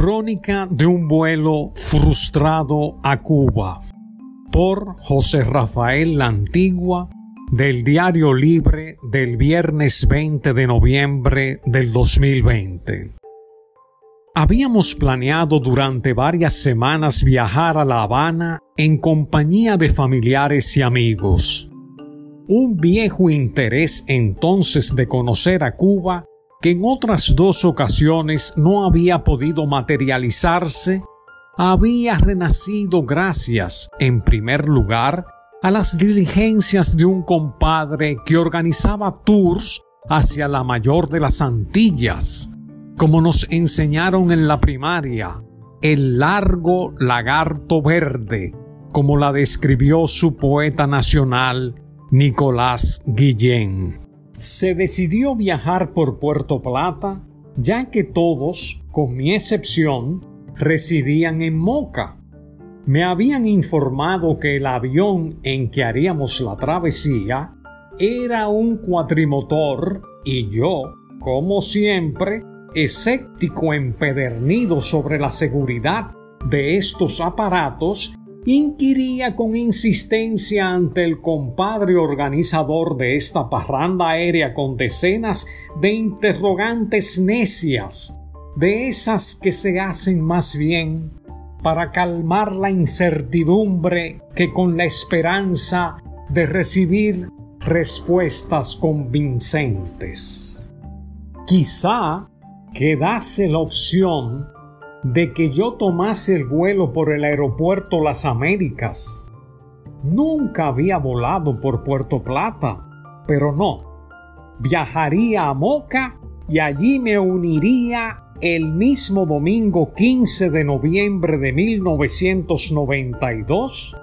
Crónica de un vuelo frustrado a Cuba por José Rafael La Antigua del Diario Libre del viernes 20 de noviembre del 2020. Habíamos planeado durante varias semanas viajar a La Habana en compañía de familiares y amigos. Un viejo interés entonces de conocer a Cuba que en otras dos ocasiones no había podido materializarse, había renacido gracias, en primer lugar, a las diligencias de un compadre que organizaba tours hacia la mayor de las Antillas, como nos enseñaron en la primaria, el largo lagarto verde, como la describió su poeta nacional Nicolás Guillén se decidió viajar por Puerto Plata, ya que todos, con mi excepción, residían en Moca. Me habían informado que el avión en que haríamos la travesía era un cuatrimotor y yo, como siempre, escéptico empedernido sobre la seguridad de estos aparatos, inquiría con insistencia ante el compadre organizador de esta parranda aérea con decenas de interrogantes necias, de esas que se hacen más bien para calmar la incertidumbre que con la esperanza de recibir respuestas convincentes. Quizá quedase la opción de que yo tomase el vuelo por el aeropuerto Las Américas. Nunca había volado por Puerto Plata, pero no. Viajaría a Moca y allí me uniría el mismo domingo 15 de noviembre de 1992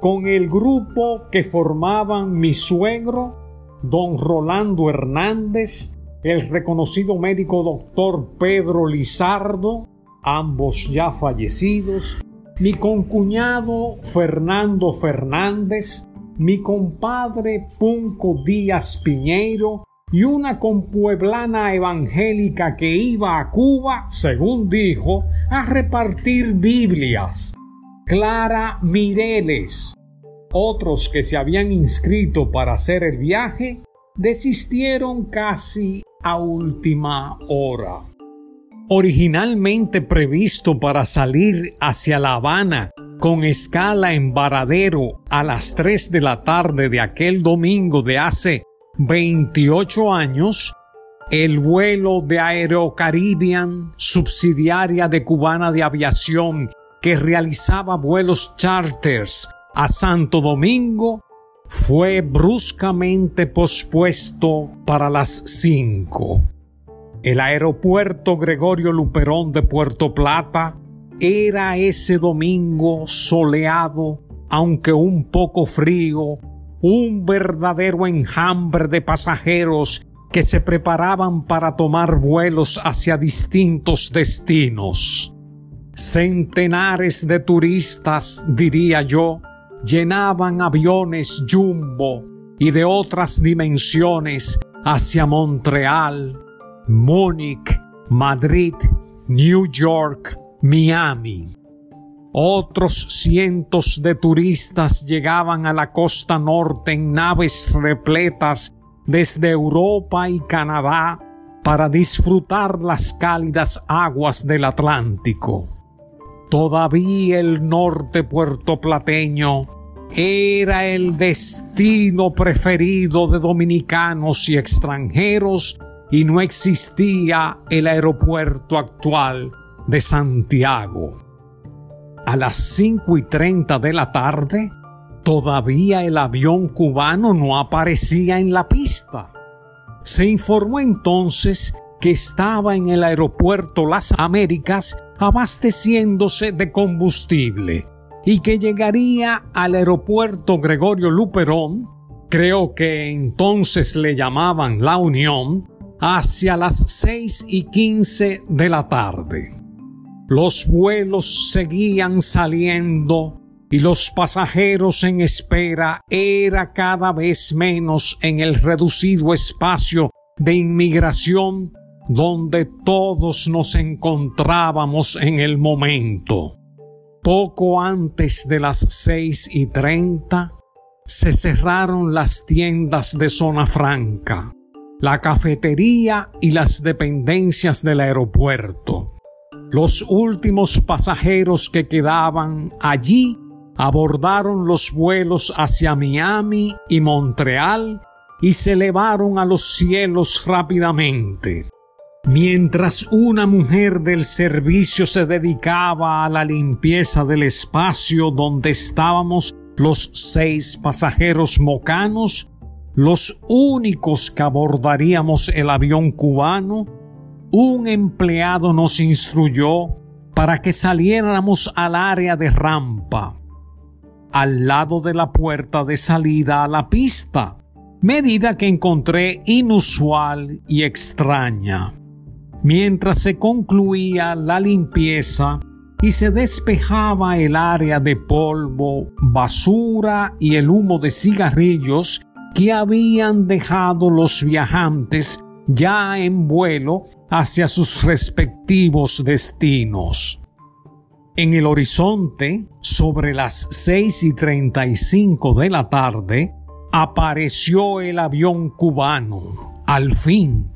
con el grupo que formaban mi suegro, don Rolando Hernández, el reconocido médico doctor Pedro Lizardo, ambos ya fallecidos, mi concuñado Fernando Fernández, mi compadre Punco Díaz Piñeiro y una compueblana evangélica que iba a Cuba, según dijo, a repartir Biblias. Clara Mireles. Otros que se habían inscrito para hacer el viaje desistieron casi a última hora originalmente previsto para salir hacia La Habana con escala en Varadero a las 3 de la tarde de aquel domingo de hace 28 años, el vuelo de Aerocaribian, subsidiaria de Cubana de Aviación, que realizaba vuelos charters a Santo Domingo, fue bruscamente pospuesto para las 5. El aeropuerto Gregorio Luperón de Puerto Plata era ese domingo soleado, aunque un poco frío, un verdadero enjambre de pasajeros que se preparaban para tomar vuelos hacia distintos destinos. Centenares de turistas, diría yo, llenaban aviones jumbo y de otras dimensiones hacia Montreal, Múnich, Madrid, New York, Miami. Otros cientos de turistas llegaban a la costa norte en naves repletas desde Europa y Canadá para disfrutar las cálidas aguas del Atlántico. Todavía el norte puertoplateño era el destino preferido de dominicanos y extranjeros y no existía el aeropuerto actual de Santiago. A las 5 y 30 de la tarde, todavía el avión cubano no aparecía en la pista. Se informó entonces que estaba en el aeropuerto Las Américas abasteciéndose de combustible y que llegaría al aeropuerto Gregorio Luperón, creo que entonces le llamaban La Unión, hacia las seis y quince de la tarde. Los vuelos seguían saliendo y los pasajeros en espera era cada vez menos en el reducido espacio de inmigración donde todos nos encontrábamos en el momento. Poco antes de las seis y treinta, se cerraron las tiendas de zona franca, la cafetería y las dependencias del aeropuerto. Los últimos pasajeros que quedaban allí abordaron los vuelos hacia Miami y Montreal y se elevaron a los cielos rápidamente. Mientras una mujer del servicio se dedicaba a la limpieza del espacio donde estábamos los seis pasajeros mocanos, los únicos que abordaríamos el avión cubano, un empleado nos instruyó para que saliéramos al área de rampa, al lado de la puerta de salida a la pista, medida que encontré inusual y extraña. Mientras se concluía la limpieza y se despejaba el área de polvo, basura y el humo de cigarrillos que habían dejado los viajantes ya en vuelo hacia sus respectivos destinos. En el horizonte, sobre las seis y treinta y cinco de la tarde, apareció el avión cubano. Al fin,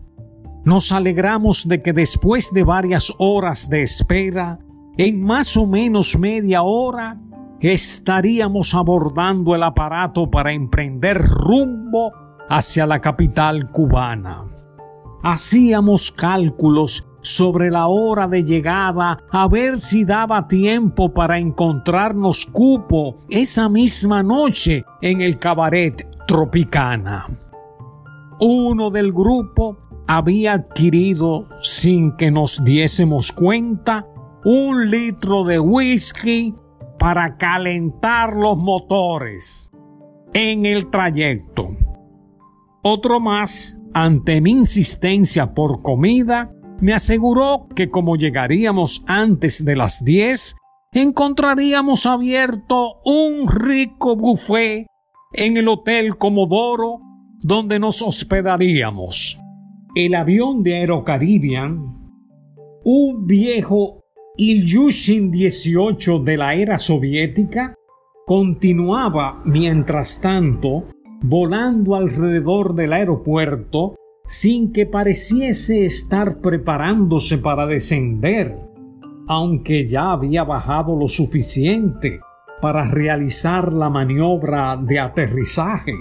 nos alegramos de que después de varias horas de espera, en más o menos media hora, estaríamos abordando el aparato para emprender rumbo hacia la capital cubana. Hacíamos cálculos sobre la hora de llegada a ver si daba tiempo para encontrarnos cupo esa misma noche en el cabaret Tropicana. Uno del grupo había adquirido, sin que nos diésemos cuenta, un litro de whisky para calentar los motores en el trayecto. Otro más, ante mi insistencia por comida, me aseguró que como llegaríamos antes de las 10, encontraríamos abierto un rico buffet en el Hotel Comodoro donde nos hospedaríamos el avión de Aerocaribbean, un viejo Ilyushin 18 de la era soviética, continuaba mientras tanto volando alrededor del aeropuerto sin que pareciese estar preparándose para descender, aunque ya había bajado lo suficiente para realizar la maniobra de aterrizaje.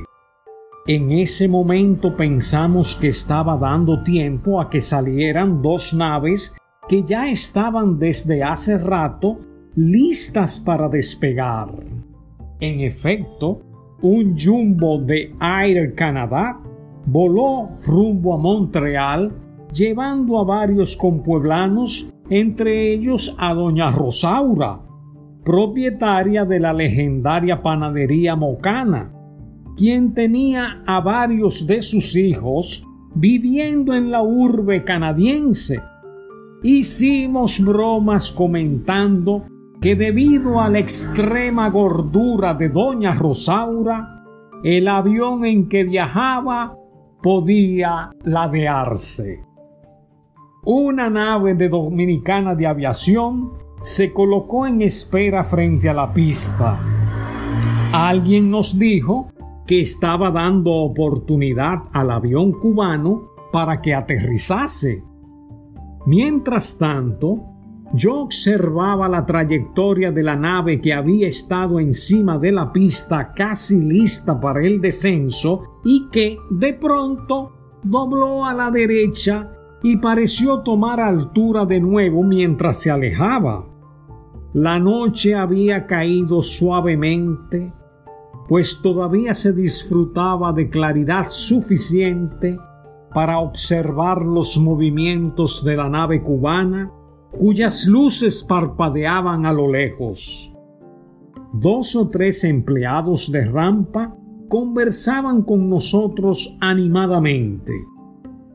En ese momento pensamos que estaba dando tiempo a que salieran dos naves que ya estaban desde hace rato listas para despegar. En efecto, un jumbo de Air Canada voló rumbo a Montreal llevando a varios compueblanos, entre ellos a doña Rosaura, propietaria de la legendaria panadería Mocana, quien tenía a varios de sus hijos viviendo en la urbe canadiense. Hicimos bromas comentando que debido a la extrema gordura de doña Rosaura, el avión en que viajaba podía ladearse. Una nave de Dominicana de Aviación se colocó en espera frente a la pista. Alguien nos dijo que estaba dando oportunidad al avión cubano para que aterrizase. Mientras tanto, yo observaba la trayectoria de la nave que había estado encima de la pista casi lista para el descenso y que de pronto dobló a la derecha y pareció tomar altura de nuevo mientras se alejaba. La noche había caído suavemente pues todavía se disfrutaba de claridad suficiente para observar los movimientos de la nave cubana cuyas luces parpadeaban a lo lejos. Dos o tres empleados de rampa conversaban con nosotros animadamente.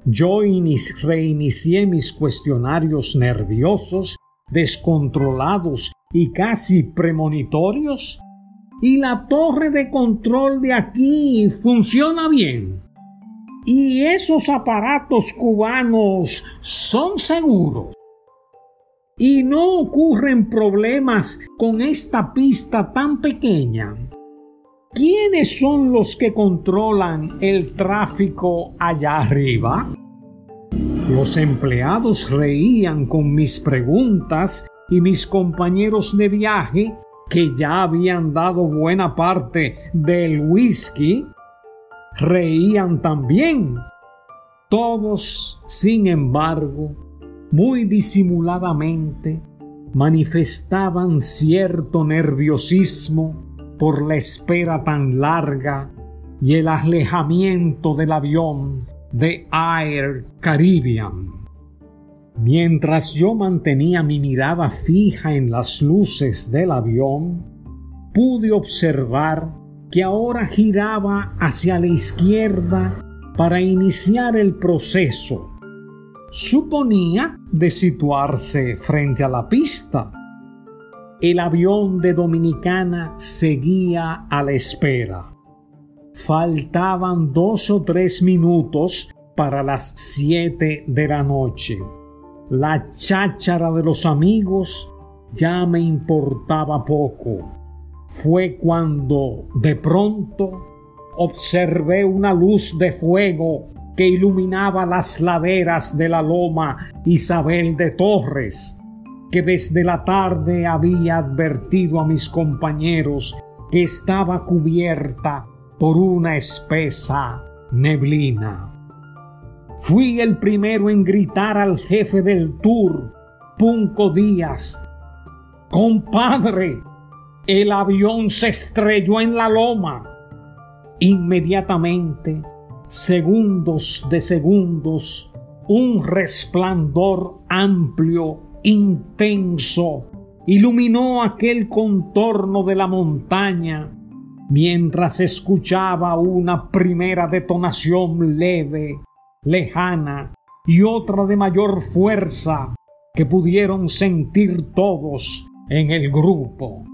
Yo reinicié mis cuestionarios nerviosos, descontrolados y casi premonitorios y la torre de control de aquí funciona bien. ¿Y esos aparatos cubanos son seguros? ¿Y no ocurren problemas con esta pista tan pequeña? ¿Quiénes son los que controlan el tráfico allá arriba? Los empleados reían con mis preguntas y mis compañeros de viaje, que ya habían dado buena parte del whisky, reían también. Todos, sin embargo, muy disimuladamente, manifestaban cierto nerviosismo por la espera tan larga y el alejamiento del avión de Air Caribbean. Mientras yo mantenía mi mirada fija en las luces del avión, pude observar que ahora giraba hacia la izquierda para iniciar el proceso. Suponía de situarse frente a la pista. El avión de Dominicana seguía a la espera. Faltaban dos o tres minutos para las siete de la noche. La cháchara de los amigos ya me importaba poco fue cuando de pronto observé una luz de fuego que iluminaba las laderas de la loma Isabel de Torres, que desde la tarde había advertido a mis compañeros que estaba cubierta por una espesa neblina. Fui el primero en gritar al jefe del tour, Punco Díaz, Compadre, el avión se estrelló en la loma. Inmediatamente, segundos de segundos, un resplandor amplio, intenso, iluminó aquel contorno de la montaña mientras escuchaba una primera detonación leve, lejana y otra de mayor fuerza que pudieron sentir todos en el grupo.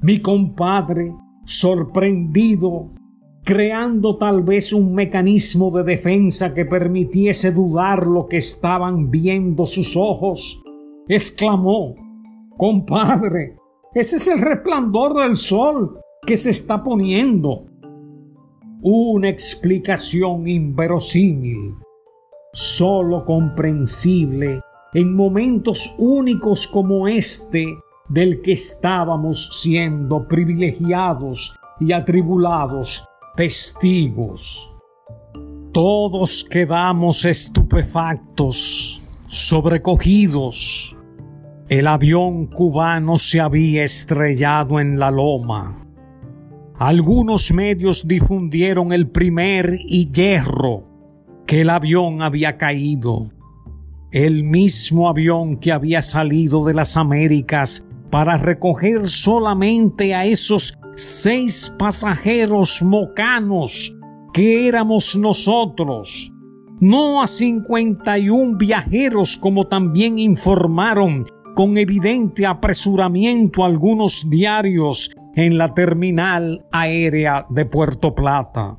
Mi compadre, sorprendido, creando tal vez un mecanismo de defensa que permitiese dudar lo que estaban viendo sus ojos, exclamó Compadre, ese es el resplandor del sol que se está poniendo. Una explicación inverosímil, sólo comprensible en momentos únicos como este del que estábamos siendo privilegiados y atribulados testigos. Todos quedamos estupefactos, sobrecogidos. El avión cubano se había estrellado en la loma. Algunos medios difundieron el primer y hierro que el avión había caído. El mismo avión que había salido de las Américas para recoger solamente a esos seis pasajeros mocanos que éramos nosotros, no a 51 viajeros como también informaron con evidente apresuramiento algunos diarios en la terminal aérea de Puerto Plata.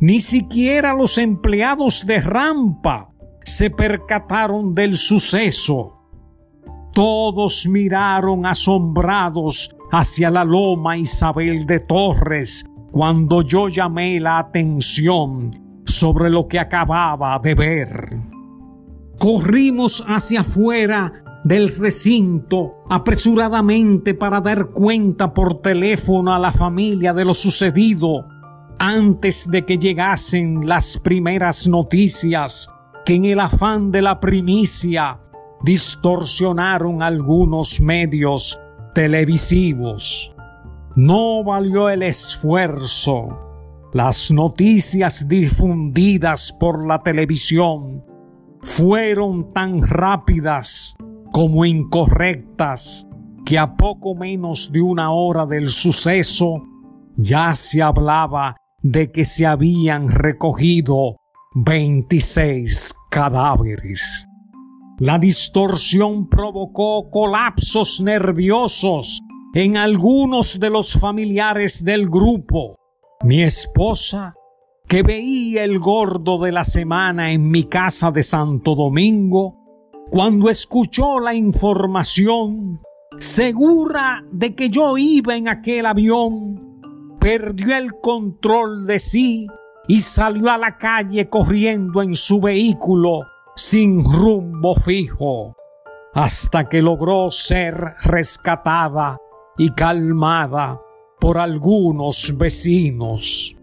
Ni siquiera los empleados de rampa se percataron del suceso todos miraron asombrados hacia la loma Isabel de Torres cuando yo llamé la atención sobre lo que acababa de ver. Corrimos hacia afuera del recinto apresuradamente para dar cuenta por teléfono a la familia de lo sucedido antes de que llegasen las primeras noticias que en el afán de la primicia distorsionaron algunos medios televisivos. No valió el esfuerzo. Las noticias difundidas por la televisión fueron tan rápidas como incorrectas que a poco menos de una hora del suceso ya se hablaba de que se habían recogido 26 cadáveres. La distorsión provocó colapsos nerviosos en algunos de los familiares del grupo. Mi esposa, que veía el gordo de la semana en mi casa de Santo Domingo, cuando escuchó la información, segura de que yo iba en aquel avión, perdió el control de sí y salió a la calle corriendo en su vehículo sin rumbo fijo, hasta que logró ser rescatada y calmada por algunos vecinos.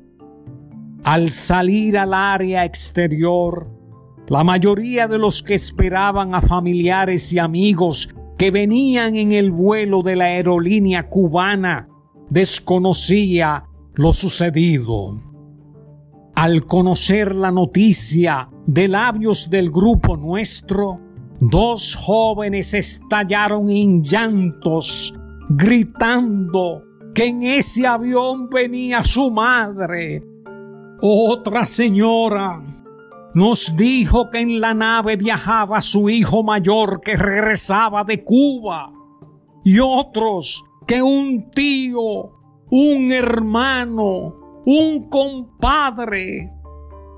Al salir al área exterior, la mayoría de los que esperaban a familiares y amigos que venían en el vuelo de la aerolínea cubana desconocía lo sucedido. Al conocer la noticia de labios del grupo nuestro, dos jóvenes estallaron en llantos, gritando que en ese avión venía su madre. Otra señora nos dijo que en la nave viajaba su hijo mayor que regresaba de Cuba y otros que un tío, un hermano, un compadre.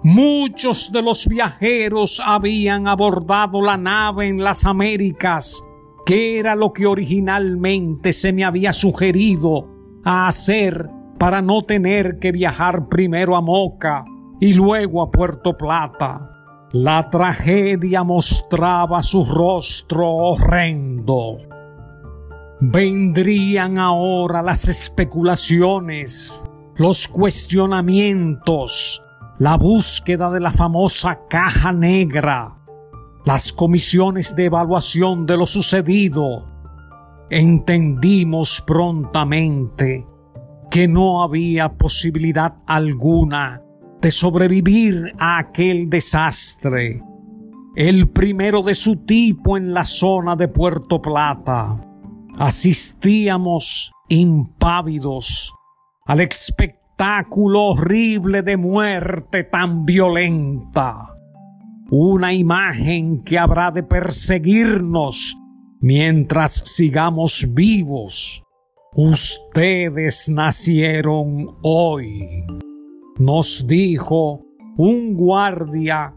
Muchos de los viajeros habían abordado la nave en las Américas, que era lo que originalmente se me había sugerido a hacer para no tener que viajar primero a Moca y luego a Puerto Plata. La tragedia mostraba su rostro horrendo. Vendrían ahora las especulaciones, los cuestionamientos, la búsqueda de la famosa caja negra, las comisiones de evaluación de lo sucedido. Entendimos prontamente que no había posibilidad alguna de sobrevivir a aquel desastre, el primero de su tipo en la zona de Puerto Plata. Asistíamos impávidos al espectáculo horrible de muerte tan violenta. Una imagen que habrá de perseguirnos mientras sigamos vivos. Ustedes nacieron hoy nos dijo un guardia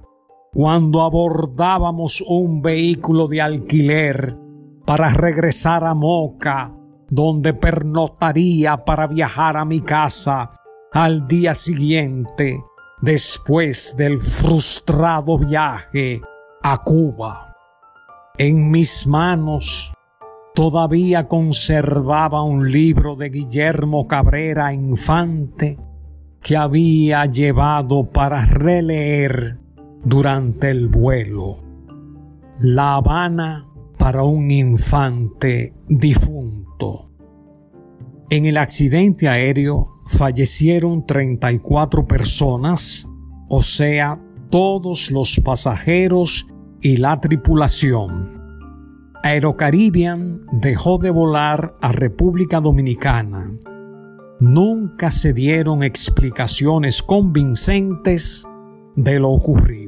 cuando abordábamos un vehículo de alquiler para regresar a Moca, donde pernotaría para viajar a mi casa al día siguiente, después del frustrado viaje a Cuba. En mis manos todavía conservaba un libro de Guillermo Cabrera Infante que había llevado para releer durante el vuelo. La Habana para un infante difunto. En el accidente aéreo fallecieron 34 personas, o sea, todos los pasajeros y la tripulación. Aerocaribian dejó de volar a República Dominicana nunca se dieron explicaciones convincentes de lo ocurrido.